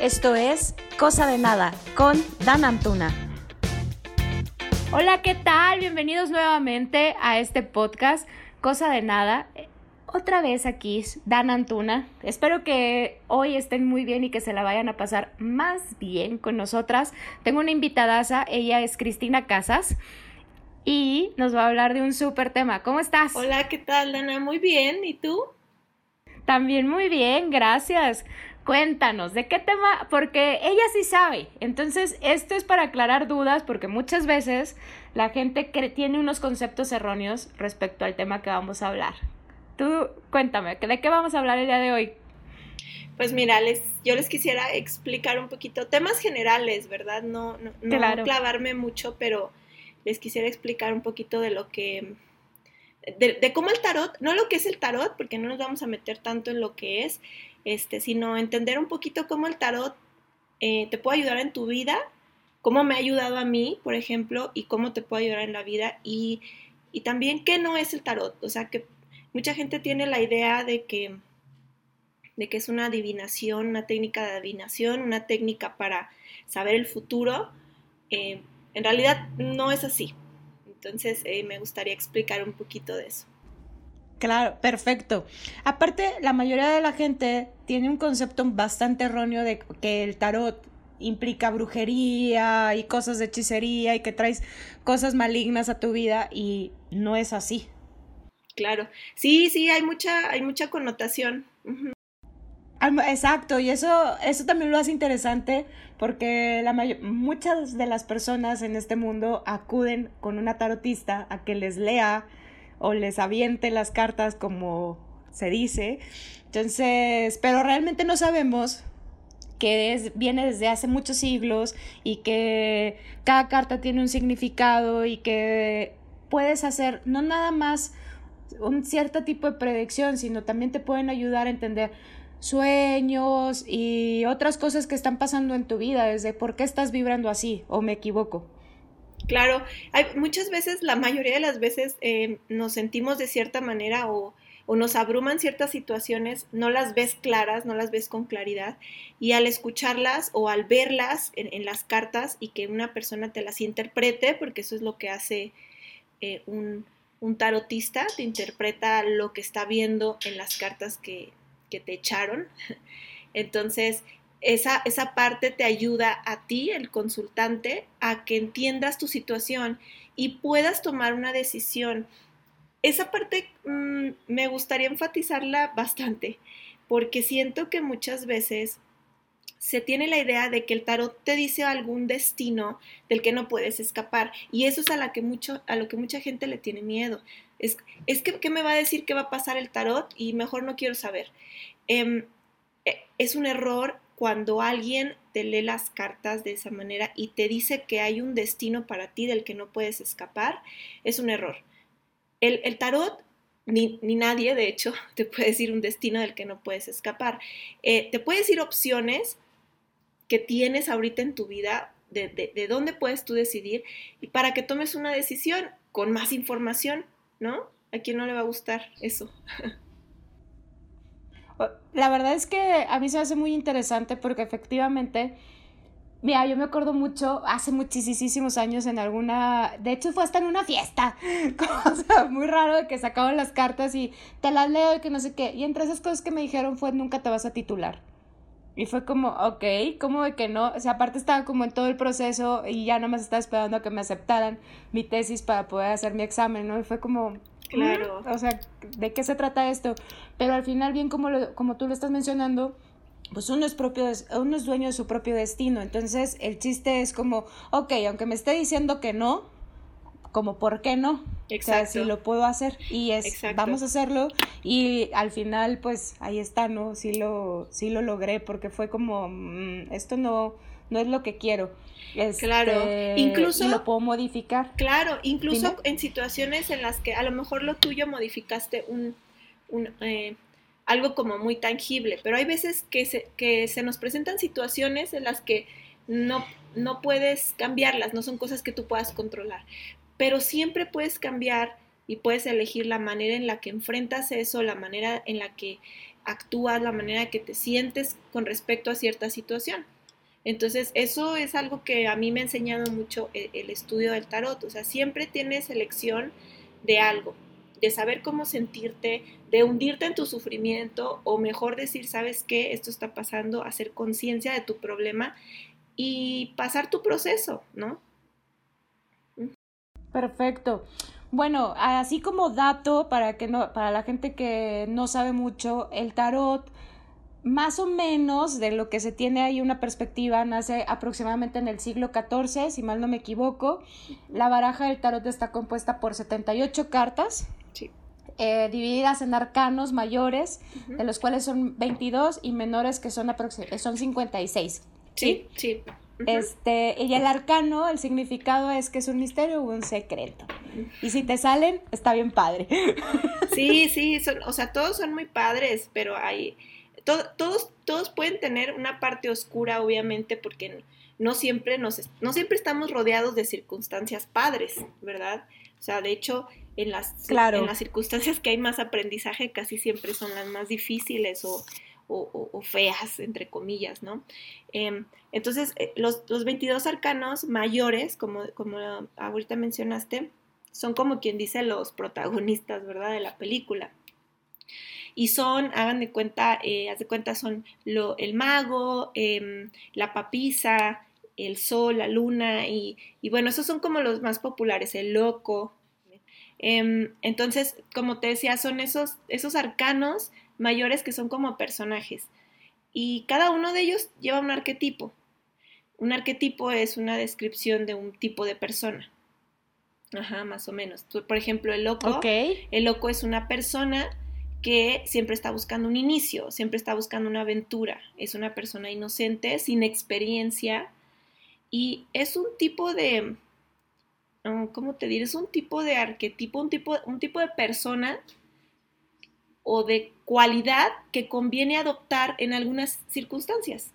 Esto es Cosa de Nada con Dan Antuna. Hola, ¿qué tal? Bienvenidos nuevamente a este podcast Cosa de Nada. Otra vez aquí, Dan Antuna. Espero que hoy estén muy bien y que se la vayan a pasar más bien con nosotras. Tengo una invitadaza, ella es Cristina Casas y nos va a hablar de un súper tema. ¿Cómo estás? Hola, ¿qué tal, Dana? Muy bien, ¿y tú? También muy bien, gracias. Cuéntanos, ¿de qué tema? Porque ella sí sabe. Entonces, esto es para aclarar dudas, porque muchas veces la gente tiene unos conceptos erróneos respecto al tema que vamos a hablar. Tú, cuéntame, ¿de qué vamos a hablar el día de hoy? Pues mira, les, yo les quisiera explicar un poquito temas generales, ¿verdad? No, no, no clavarme mucho, pero les quisiera explicar un poquito de lo que, de, cómo el tarot, no lo que es el tarot, porque no nos vamos a meter tanto en lo que es, este, sino entender un poquito cómo el tarot eh, te puede ayudar en tu vida, cómo me ha ayudado a mí, por ejemplo, y cómo te puede ayudar en la vida, y, también qué no es el tarot, o sea, que mucha gente tiene la idea de que de que es una adivinación, una técnica de adivinación, una técnica para saber el futuro, eh, en realidad no es así. Entonces eh, me gustaría explicar un poquito de eso. Claro, perfecto. Aparte, la mayoría de la gente tiene un concepto bastante erróneo de que el tarot implica brujería y cosas de hechicería y que traes cosas malignas a tu vida y no es así. Claro, sí, sí, hay mucha, hay mucha connotación. Exacto, y eso, eso también lo hace interesante porque la muchas de las personas en este mundo acuden con una tarotista a que les lea o les aviente las cartas como se dice. Entonces, pero realmente no sabemos que es, viene desde hace muchos siglos y que cada carta tiene un significado y que puedes hacer no nada más un cierto tipo de predicción, sino también te pueden ayudar a entender sueños y otras cosas que están pasando en tu vida, desde por qué estás vibrando así o me equivoco. Claro, hay, muchas veces, la mayoría de las veces eh, nos sentimos de cierta manera o, o, nos abruman ciertas situaciones, no las ves claras, no las ves con claridad y al escucharlas o al verlas en, las cartas y que una persona te las interprete, porque eso es lo que hace eh, un, un tarotista, te interpreta lo que está viendo en las cartas que, que te echaron. Entonces, esa, esa, parte te ayuda a ti, el consultante, a que entiendas tu situación y puedas tomar una decisión. Esa parte mm, me gustaría enfatizarla bastante, porque siento que muchas veces se tiene la idea de que el tarot te dice algún destino del que no puedes escapar y eso es a, la que mucho, a lo que mucha gente le tiene miedo. Es, es que, ¿qué me va a decir qué va a pasar el tarot? Y mejor no quiero saber. Em, e, es un error cuando alguien te lee las cartas de esa manera y te dice que hay un destino para ti del que no puedes escapar, es un error. El, tarot, ni, nadie, de hecho, te puede decir un destino del que no puedes escapar. Eh, te puede decir opciones que tienes ahorita en tu vida, de, de dónde puedes tú decidir y para que tomes una decisión con más información ¿no? ¿A quién no le va a gustar eso? La verdad es que a mí se me hace muy interesante porque efectivamente, mira, yo me acuerdo mucho, hace muchísimos años en alguna, de hecho fue hasta en una fiesta, cosa muy raro de que sacaban las cartas y te las leo y que no sé qué, y entre esas cosas que me dijeron fue nunca te vas a titular. Y fue como, ok, ¿cómo de que no? O sea, aparte estaba como en todo el proceso y ya nomás estaba esperando a que me aceptaran mi tesis para poder hacer mi examen, ¿no? Y fue como, claro. o sea, ¿de qué se trata esto? Pero al final, bien como, lo, como tú lo estás mencionando, pues uno es, propio, uno es dueño de su propio destino. Entonces, el chiste es como, ok, aunque me esté diciendo que no, como por qué no. Exacto. O sea, si lo puedo hacer y es vamos a hacerlo y al final pues ahí está, ¿no? Sí lo sí lo logré porque fue como mm, esto no no es lo que quiero. Claro, este, incluso lo puedo modificar. Claro, incluso en situaciones en las que a lo mejor lo tuyo modificaste un, un eh, algo como muy tangible, pero hay veces que se, que se nos presentan situaciones en las que no, no puedes cambiarlas, no son cosas que tú puedas controlar pero siempre puedes cambiar y puedes elegir la manera en la que enfrentas eso, la manera en la que actúas, la manera que te sientes con respecto a cierta situación. Entonces, eso es algo que a mí me ha enseñado mucho el, el estudio del tarot. O sea, siempre tienes elección de algo, de saber cómo sentirte, de hundirte en tu sufrimiento o mejor decir, sabes qué, esto está pasando, hacer conciencia de tu problema y pasar tu proceso, ¿no? Perfecto. Bueno, así como dato para que no, para la gente que no sabe mucho, el tarot, más o menos de lo que se tiene ahí una perspectiva, nace aproximadamente en el siglo XIV, si mal no me equivoco. La baraja del tarot está compuesta por 78 cartas. Eh, divididas en arcanos mayores, de los cuales son 22 y menores que son, son 56. Sí, sí. Este, y el arcano, el significado es que es un misterio o un secreto. Y si te salen, está bien padre. Sí, sí, son, o sea, todos son muy padres, pero hay, todos, todos pueden tener una parte oscura, obviamente, porque no siempre, nos, no siempre estamos rodeados de circunstancias padres, ¿verdad? O sea, de hecho, en las, en las circunstancias que hay más aprendizaje, casi siempre son las más difíciles o, o, feas, entre comillas, ¿no? Em, entonces, eh, los, los, 22 arcanos mayores, como, como ahorita mencionaste, son como quien dice los protagonistas, ¿verdad? De la película. Y son, hagan de cuenta, eh, haz de cuenta, son lo, el mago, em, la papisa, el sol, la luna, y, y, bueno, esos son como los más populares, el loco. Em, entonces, como te decía, son esos, esos arcanos mayores que son como personajes. Y cada uno de ellos lleva un arquetipo. Un arquetipo es una descripción de un tipo de persona. Ajá, más o menos. Por ejemplo, el loco. El loco es una persona que siempre está buscando un inicio, siempre está buscando una aventura. Es una persona inocente, sin experiencia. Y es un tipo de. ¿Cómo te diré? Es un tipo de arquetipo, un tipo, un tipo de persona o de cualidad que conviene adoptar en algunas circunstancias.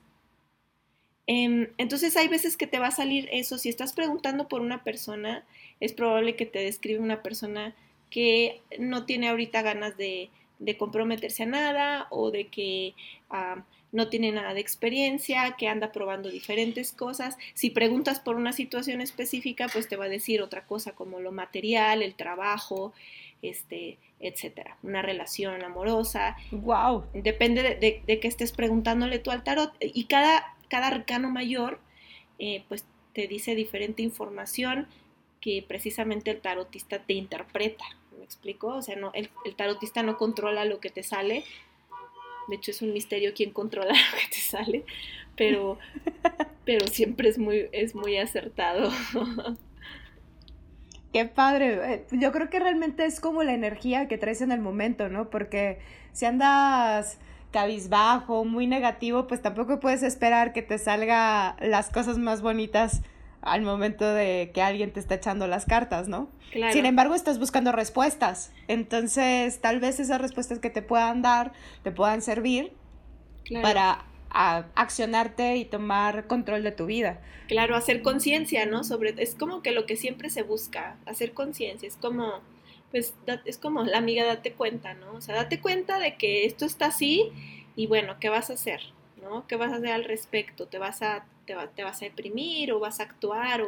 Em, entonces hay veces que te va a salir eso, si estás preguntando por una persona, es probable que te describe una persona que no tiene ahorita ganas de, comprometerse a nada o de que ah, no tiene nada de experiencia, que anda probando diferentes cosas. Si preguntas por una situación específica, pues te va a decir otra cosa como lo material, el trabajo, este, etcétera. Una relación amorosa. Wow. Depende de, de, que estés preguntándole tú al tarot. Y cada, cada arcano mayor, eh, pues te dice diferente información que precisamente el tarotista te interpreta. ¿Me explico? O sea, no, el, el tarotista no controla lo que te sale. De hecho, es un misterio quién controla lo que te sale. Pero, pero siempre es muy, es muy acertado. Qué padre. Eh, yo creo que realmente es como la energía que traes en el momento, ¿no? Porque si andas cabizbajo, muy negativo, pues tampoco puedes esperar que te salga las cosas más bonitas al momento de que alguien te está echando las cartas, ¿no? Claro. Sin embargo, estás buscando respuestas. Entonces, tal vez esas respuestas que te puedan dar te puedan servir para a accionarte y tomar control de tu vida. Claro, hacer conciencia, ¿no? Sobre, es como que lo que siempre se busca, hacer conciencia, es como, pues, es como la amiga, date cuenta, ¿no? O sea, date cuenta de que esto está así y bueno, ¿qué vas a hacer? ¿No? ¿Qué vas a hacer al respecto? ¿Te vas a, te, vas a deprimir o vas a actuar o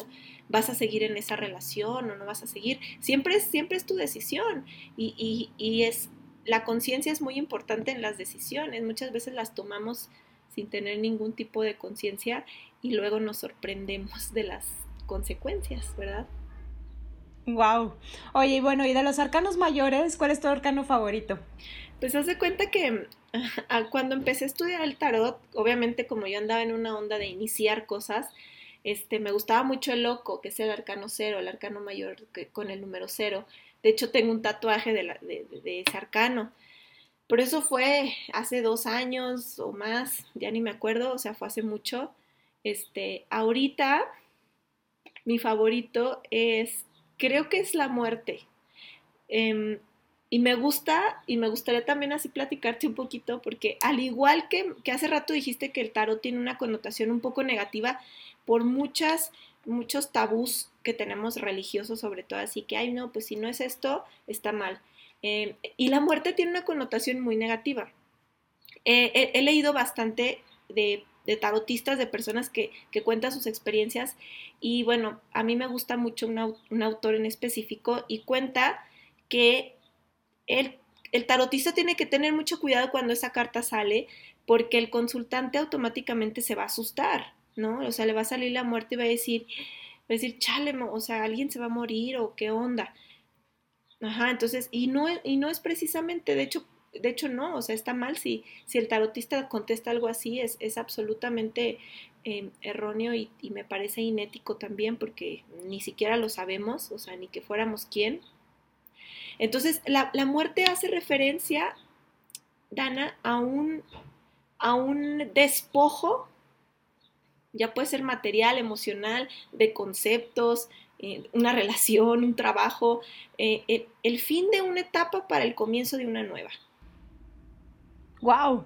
vas a seguir en esa relación o no vas a seguir? Siempre es, siempre es tu decisión y, y, y es, la conciencia es muy importante en las decisiones, muchas veces las tomamos sin tener ningún tipo de conciencia y luego nos sorprendemos de las consecuencias, ¿verdad? Wow. Oye, y bueno, y de los arcanos mayores, ¿cuál es tu arcano favorito? Pues haz de cuenta que cuando empecé a estudiar el tarot, obviamente como yo andaba en una onda de iniciar cosas, este, me gustaba mucho el loco, que es el arcano cero, el arcano mayor que, con el número cero. De hecho, tengo un tatuaje de, ese arcano. Por eso fue hace dos años o más, ya ni me acuerdo, o sea, fue hace mucho. Este, ahorita mi favorito es, creo que es la muerte. Em, y me gusta, y me gustaría también así platicarte un poquito, porque al igual que, hace rato dijiste que el tarot tiene una connotación un poco negativa por muchas, muchos tabús que tenemos religiosos sobre todo, así que, ay, no, pues si no es esto, está mal. Em, y la muerte tiene una connotación muy negativa. he leído bastante de, tarotistas, de personas que, que, cuentan sus experiencias y bueno, a mí me gusta mucho un autor en específico y cuenta que el, tarotista tiene que tener mucho cuidado cuando esa carta sale porque el consultante automáticamente se va a asustar, ¿no? O sea, le va a salir la muerte y va a decir, va a decir, chale, o sea, alguien se va a morir o qué onda. Ajá, entonces, y no, y no es precisamente, de hecho, de hecho no, o sea, está mal si, si el tarotista contesta algo así, es, es absolutamente em, erróneo y, y, me parece inético también porque ni siquiera lo sabemos, o sea, ni que fuéramos quién. Entonces, la, la muerte hace referencia, Dana, a un, a un despojo, ya puede ser material, emocional, de conceptos, eh, una relación, un trabajo, eh, el, fin de una etapa para el comienzo de una nueva. ¡Wow!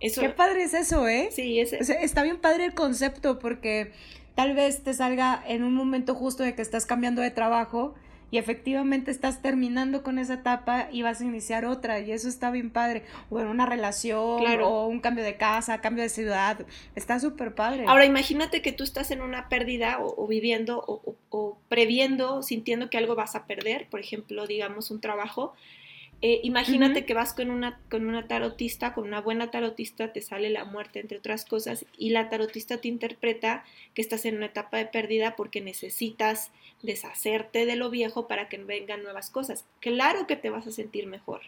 Eso, Qué padre es eso, ¿eh? Sí, es, está bien padre el concepto porque tal vez te salga en un momento justo de que estás cambiando de trabajo y efectivamente estás terminando con esa etapa y vas a iniciar otra y eso está bien padre. O en una relación o un cambio de casa, cambio de ciudad, está súper padre. Ahora imagínate que tú estás en una pérdida o, viviendo o previendo, sintiendo que algo vas a perder, por ejemplo, digamos un trabajo eh, imagínate que vas con una, con una tarotista, con una buena tarotista, te sale la muerte, entre otras cosas, y la tarotista te interpreta que estás en una etapa de pérdida porque necesitas deshacerte de lo viejo para que vengan nuevas cosas. Claro que te vas a sentir mejor.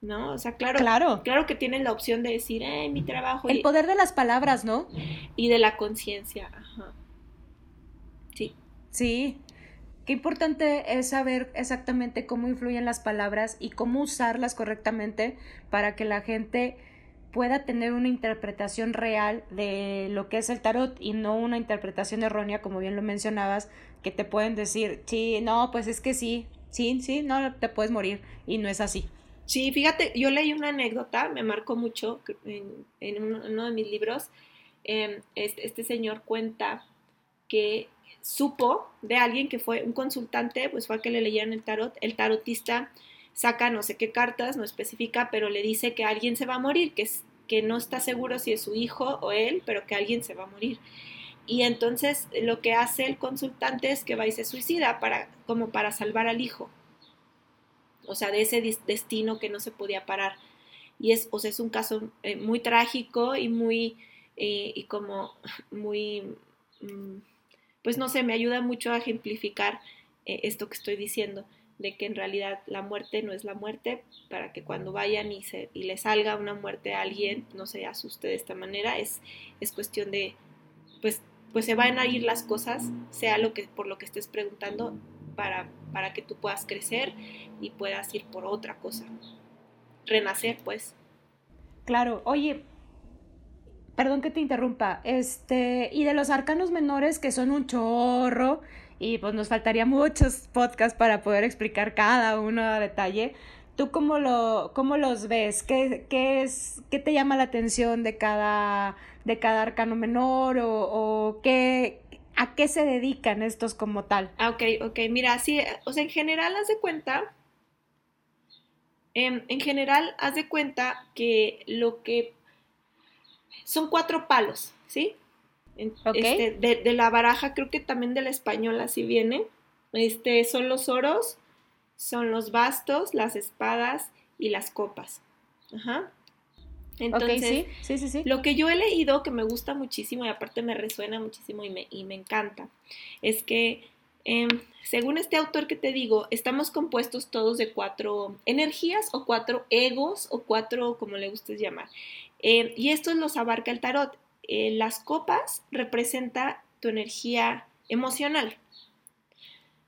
¿No? O sea, claro, claro. claro que tienes la opción de decir, eh, mi trabajo. El poder de las palabras, ¿no? Y de la conciencia, ajá. Sí. Sí, Qué importante es saber exactamente cómo influyen las palabras y cómo usarlas correctamente para que la gente pueda tener una interpretación real de lo que es el tarot y no una interpretación errónea, como bien lo mencionabas, que te pueden decir, sí, no, pues es que sí, sí, sí, no, te puedes morir y no es así. Sí, fíjate, yo leí una anécdota, me marcó mucho en, uno, de mis libros. Em, este, este señor cuenta que supo de alguien que fue un consultante, pues fue a que le leyeran el tarot, el tarotista saca no sé qué cartas, no especifica, pero le dice que alguien se va a morir, que, que no está seguro si es su hijo o él, pero que alguien se va a morir. Y entonces lo que hace el consultante es que va y se suicida para, como para salvar al hijo. O sea, de ese destino que no se podía parar. Y es, o sea, es un caso eh, muy trágico y muy, eh, y como muy... Mm, pues no sé, me ayuda mucho a ejemplificar eh, esto que estoy diciendo, de que en realidad la muerte no es la muerte, para que cuando vayan y, se, y le salga una muerte a alguien, no se asuste de esta manera, es, es cuestión de, pues, pues se van a ir las cosas, sea lo que, por lo que estés preguntando, para, para que tú puedas crecer y puedas ir por otra cosa, renacer, pues. Claro, oye, perdón que te interrumpa, este, y de los arcanos menores que son un chorro, y pues nos faltaría muchos podcasts para poder explicar cada uno a detalle. ¿Tú cómo, lo, cómo los ves? ¿Qué, qué, es, ¿Qué te llama la atención de cada, de cada arcano menor o, qué, a qué se dedican estos como tal? Ah, ok, ok. Mira, sí, o sea, en general, haz de cuenta, en, en general, haz de cuenta que lo que son cuatro palos, ¿sí? Este, de, la baraja, creo que también de la española así viene. Este, son los oros, son los bastos, las espadas y las copas. Ajá. Entonces, sí, sí, sí, lo que yo he leído que me gusta muchísimo y aparte me resuena muchísimo y me, y me encanta, es que em, según este autor que te digo, estamos compuestos todos de cuatro energías o cuatro egos o cuatro, como le gustes llamar. Eh, y esto los abarca el tarot. Eh, las copas representa tu energía emocional,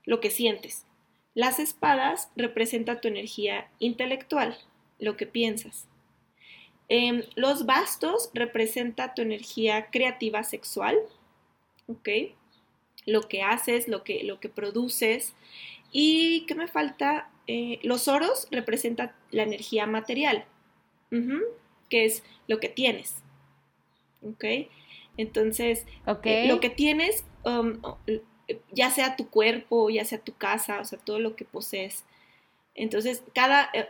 lo que sientes. Las espadas representa tu energía intelectual, lo que piensas. Em, los bastos representa tu energía creativa sexual. Lo que haces, lo que, lo que produces. ¿Y qué me falta? Eh, los oros representan la energía material, que es lo que tienes. ¿Ok? Entonces, eh, lo que tienes, um, ya sea tu cuerpo, ya sea tu casa, o sea, todo lo que posees. Entonces, cada, eh,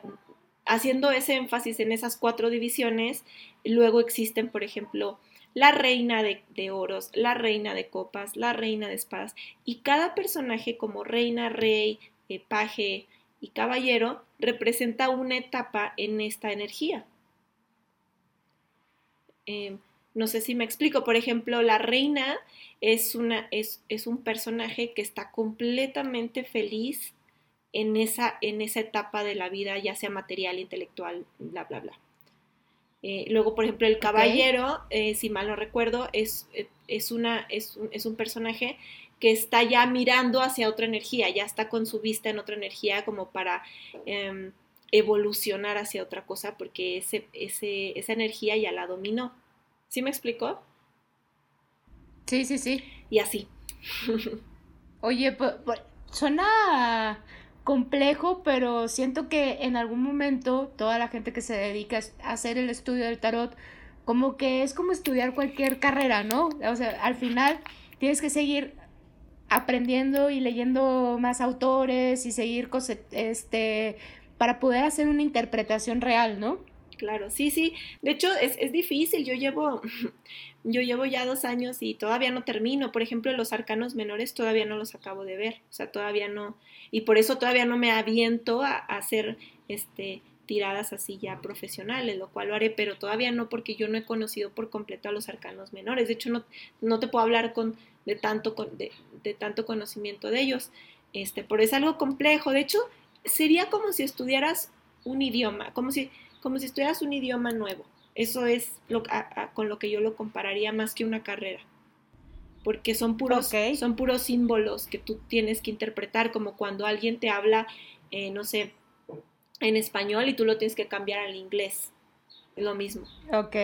haciendo ese énfasis en esas cuatro divisiones, luego existen, por ejemplo, la reina de, oros, la reina de copas, la reina de espadas, y cada personaje como reina, rey, eh, paje y caballero representa una etapa en esta energía. Em, no sé si me explico, por ejemplo, la reina es, una, es, es un personaje que está completamente feliz en esa, en esa etapa de la vida, ya sea material, intelectual, bla, bla, bla. Eh, luego, por ejemplo, el caballero, eh, si mal no recuerdo, es, eh, es, una, es, un, es un personaje que está ya mirando hacia otra energía, ya está con su vista en otra energía como para em, evolucionar hacia otra cosa porque ese, ese, esa energía ya la dominó. ¿Sí me explicó? Sí, sí, sí. Y así. Oye, suena complejo, pero siento que en algún momento toda la gente que se dedica a hacer el estudio del tarot, como que es como estudiar cualquier carrera, ¿no? O sea, al final tienes que seguir aprendiendo y leyendo más autores y seguir este para poder hacer una interpretación real, ¿no? Claro, sí, sí. De hecho, es, difícil. Yo llevo, yo llevo ya dos años y todavía no termino. Por ejemplo, los arcanos menores todavía no los acabo de ver. O sea, todavía no, y por eso todavía no me aviento a, hacer este, tiradas así ya profesionales, lo cual lo haré, pero todavía no porque yo no he conocido por completo a los arcanos menores. De hecho, no, no te puedo hablar con, de, tanto, de, de tanto conocimiento de ellos, este, pero es algo complejo. De hecho, sería como si estudiaras un idioma, como si, como si estudiaras un idioma nuevo. Eso es lo, con lo que yo lo compararía más que una carrera porque son puros, son puros símbolos que tú tienes que interpretar, como cuando alguien te habla, eh, no sé, en español y tú lo tienes que cambiar al inglés. Lo mismo. Ok.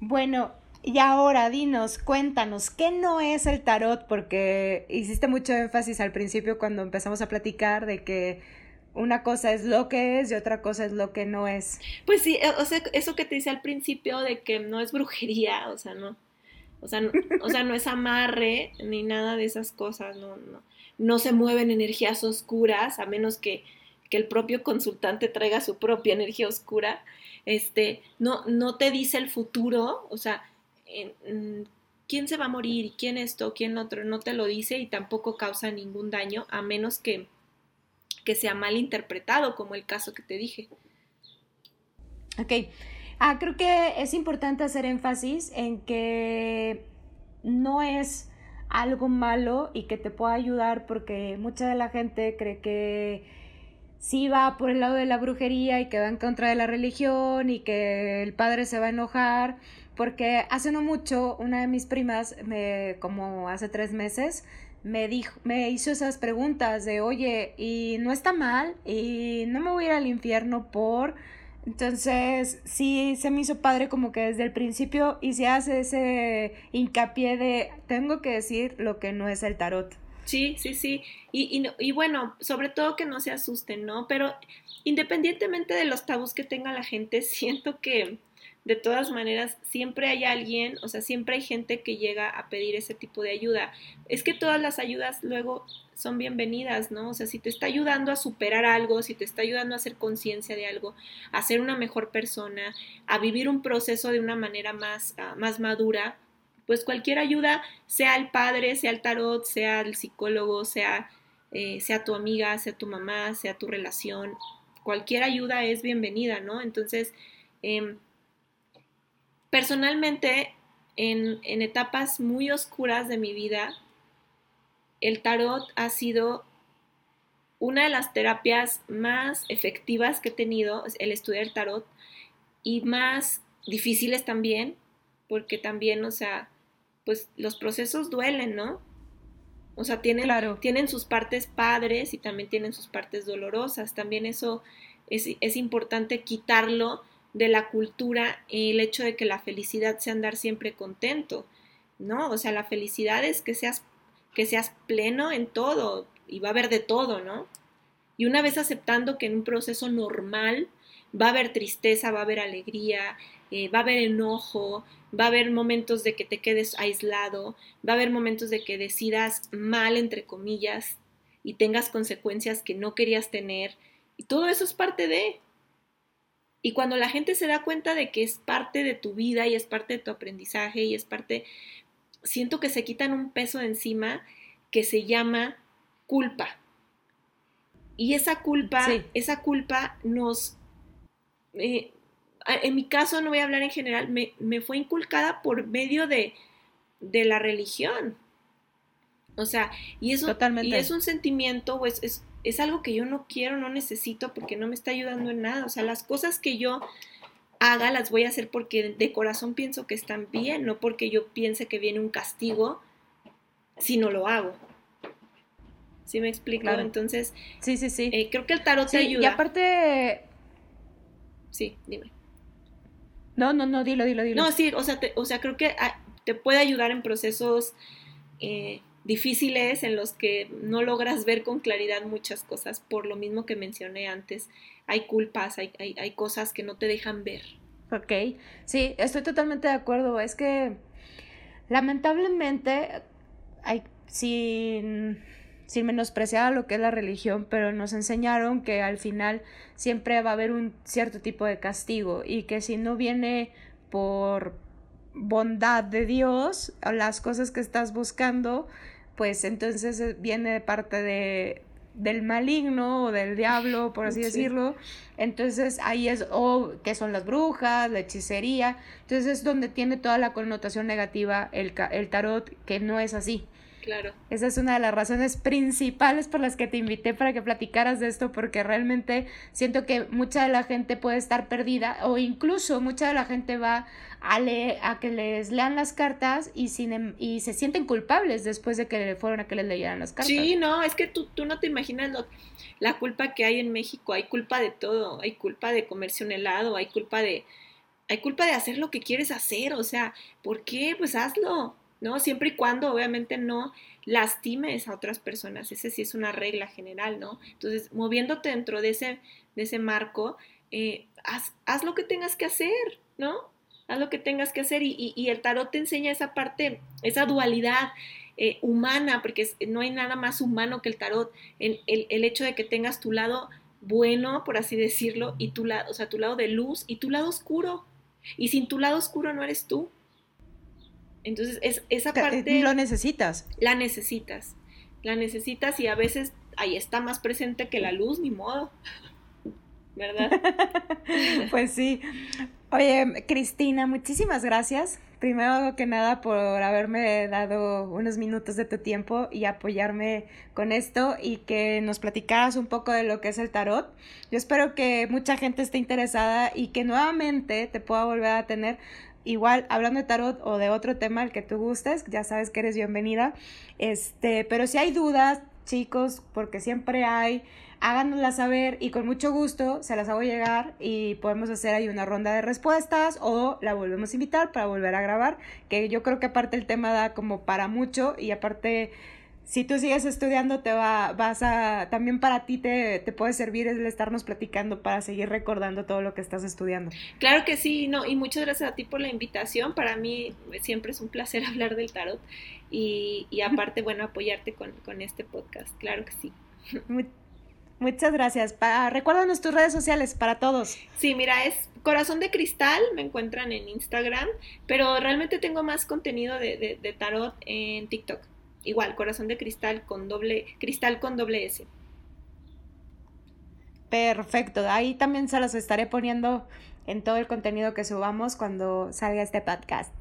Bueno, y ahora dinos, cuéntanos, ¿qué no es el tarot? Porque hiciste mucho énfasis al principio cuando empezamos a platicar de que una cosa es lo que es y otra cosa es lo que no es. Pues sí, o sea, eso que te dice al principio de que no es brujería, o sea, no o sea, no, o sea, no es amarre ni nada de esas cosas, no, no, no se mueven energías oscuras, a menos que, que el propio consultante traiga su propia energía oscura. Este, no, no te dice el futuro, o sea, quién se va a morir quién esto, quién otro, no te lo dice y tampoco causa ningún daño, a menos que, que sea mal interpretado, como el caso que te dije. Ok, Ah, creo que es importante hacer énfasis en que no es algo malo y que te pueda ayudar porque mucha de la gente cree que sí va por el lado de la brujería y que va en contra de la religión y que el padre se va a enojar porque hace no mucho una de mis primas me como hace tres meses me dijo me hizo esas preguntas de oye y no está mal y no me voy a ir al infierno por entonces, sí, se me hizo padre como que desde el principio y se hace ese hincapié de tengo que decir lo que no es el tarot. Sí, sí, sí. Y, y, y bueno, sobre todo que no se asusten, ¿no? Pero independientemente de los tabús que tenga la gente, siento que de todas maneras siempre hay alguien, o sea, siempre hay gente que llega a pedir ese tipo de ayuda. Es que todas las ayudas luego son bienvenidas, ¿no? O sea, si te está ayudando a superar algo, si te está ayudando a hacer conciencia de algo, a ser una mejor persona, a vivir un proceso de una manera más, ah, más madura, pues cualquier ayuda, sea el padre, sea el tarot, sea el psicólogo, sea, eh, sea tu amiga, sea tu mamá, sea tu relación, cualquier ayuda es bienvenida, ¿no? Entonces, em, personalmente, en, en etapas muy oscuras de mi vida, el tarot ha sido una de las terapias más efectivas que he tenido, el estudiar tarot, y más difíciles también, porque también, o sea, pues los procesos duelen, ¿no? O sea, tienen, tienen sus partes padres y también tienen sus partes dolorosas. También eso es, es importante quitarlo de la cultura, el hecho de que la felicidad sea andar siempre contento, ¿no? O sea, la felicidad es que seas que seas pleno en todo y va a haber de todo, ¿no? Y una vez aceptando que en un proceso normal va a haber tristeza, va a haber alegría, eh, va a haber enojo, va a haber momentos de que te quedes aislado, va a haber momentos de que decidas mal, entre comillas, y tengas consecuencias que no querías tener. Y todo eso es parte de, Y cuando la gente se da cuenta de que es parte de tu vida y es parte de tu aprendizaje y es parte, siento que se quitan un peso de encima que se llama culpa. Y esa culpa, esa culpa nos, eh, en mi caso no voy a hablar en general, me, fue inculcada por medio de, de, la religión. O sea, y eso y es un sentimiento, pues es, es algo que yo no quiero, no necesito porque no me está ayudando en nada. O sea, las cosas que yo haga las voy a hacer porque de corazón pienso que están bien, no porque yo piense que viene un castigo si no lo hago. ¿Sí me explico? Entonces, sí, sí, sí. Eh, creo que el tarot te ayuda. Y aparte... Sí, dime. No, no, no, dilo, dilo, dilo. No, sí, o sea, o sea creo que ah, te puede ayudar en procesos eh, difíciles en los que no logras ver con claridad muchas cosas, por lo mismo que mencioné antes. Hay culpas, hay, hay, cosas que no te dejan ver. Ok, sí, estoy totalmente de acuerdo. Es que lamentablemente hay, sin, sin menospreciar lo que es la religión, pero nos enseñaron que al final siempre va a haber un cierto tipo de castigo y que si no viene por bondad de Dios, las cosas que estás buscando, pues entonces eh, viene de parte de, del maligno o del diablo, por así decirlo. Entonces ahí es, o que son las brujas, la hechicería. Entonces es donde tiene toda la connotación negativa el, el tarot, que no es así. Claro. Esa es una de las razones principales por las que te invité para que platicaras de esto, porque realmente siento que mucha de la gente puede estar perdida o incluso mucha de la gente va a, a que les lean las cartas y, sin, em, y se sienten culpables después de que fueron a que les leyeran las cartas. Sí, no, es que tú, tú no te imaginas la culpa que hay en México, hay culpa de todo, hay culpa de comerse un helado, hay culpa de... Hay culpa de hacer lo que quieres hacer, o sea, ¿por qué? Pues hazlo, ¿no? Siempre y cuando obviamente no lastimes a otras personas, ese sí es una regla general, ¿no? Entonces, moviéndote dentro de ese, de ese marco, eh, haz, haz, lo que tengas que hacer, ¿no? Haz lo que tengas que hacer y, y, el tarot te enseña esa parte, esa dualidad eh, humana, porque no hay nada más humano que el tarot, el, el, el hecho de que tengas tu lado bueno, por así decirlo, y tu lado, o sea, tu lado de luz y tu lado oscuro. Y sin tu lado oscuro no eres tú. Entonces, es, esa eh, parte... Lo necesitas. La necesitas. La necesitas y a veces ahí está más presente que la luz, ni modo. ¿Verdad? pues sí. Oye, Cristina, muchísimas gracias. Primero que nada por haberme dado unos minutos de tu tiempo y apoyarme con esto y que nos platicaras un poco de lo que es el tarot. Yo espero que mucha gente esté interesada y que nuevamente te pueda volver a tener igual hablando de tarot o de otro tema, el que tú gustes, ya sabes que eres bienvenida. Este, pero si hay dudas, chicos, porque siempre hay, háganoslas saber y con mucho gusto se las hago llegar y podemos hacer ahí una ronda de respuestas o la volvemos a invitar para volver a grabar, que yo creo que aparte el tema da como para mucho y aparte si tú sigues estudiando, te va, vas a, también para ti te, te, puede servir el estarnos platicando para seguir recordando todo lo que estás estudiando. Claro que sí, no, y muchas gracias a ti por la invitación. Para mí siempre es un placer hablar del tarot y, y aparte, bueno, apoyarte con, con, este podcast. Claro que sí. muchas gracias. Para, recuérdanos tus redes sociales para todos. Sí, mira, es Corazón de Cristal, me encuentran en Instagram, pero realmente tengo más contenido de, de, de tarot en TikTok. Igual, corazón de cristal con doble, cristal con doble S. Perfecto, ahí también se los estaré poniendo en todo el contenido que subamos cuando salga este podcast.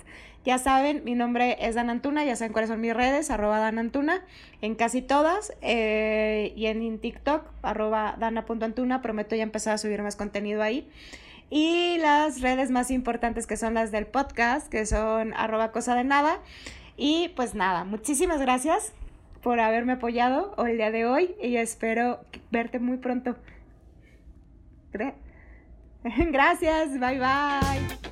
Ya saben, mi nombre es Dan Antuna, ya saben cuáles son mis redes, arroba Dan Antuna, en casi todas, eh, y en TikTok, arroba dana.antuna, prometo ya empezar a subir más contenido ahí. Y las redes más importantes que son las del podcast, que son arroba cosa de nada. Y pues nada, muchísimas gracias por haberme apoyado el día de hoy y espero verte muy pronto. Gracias, bye bye.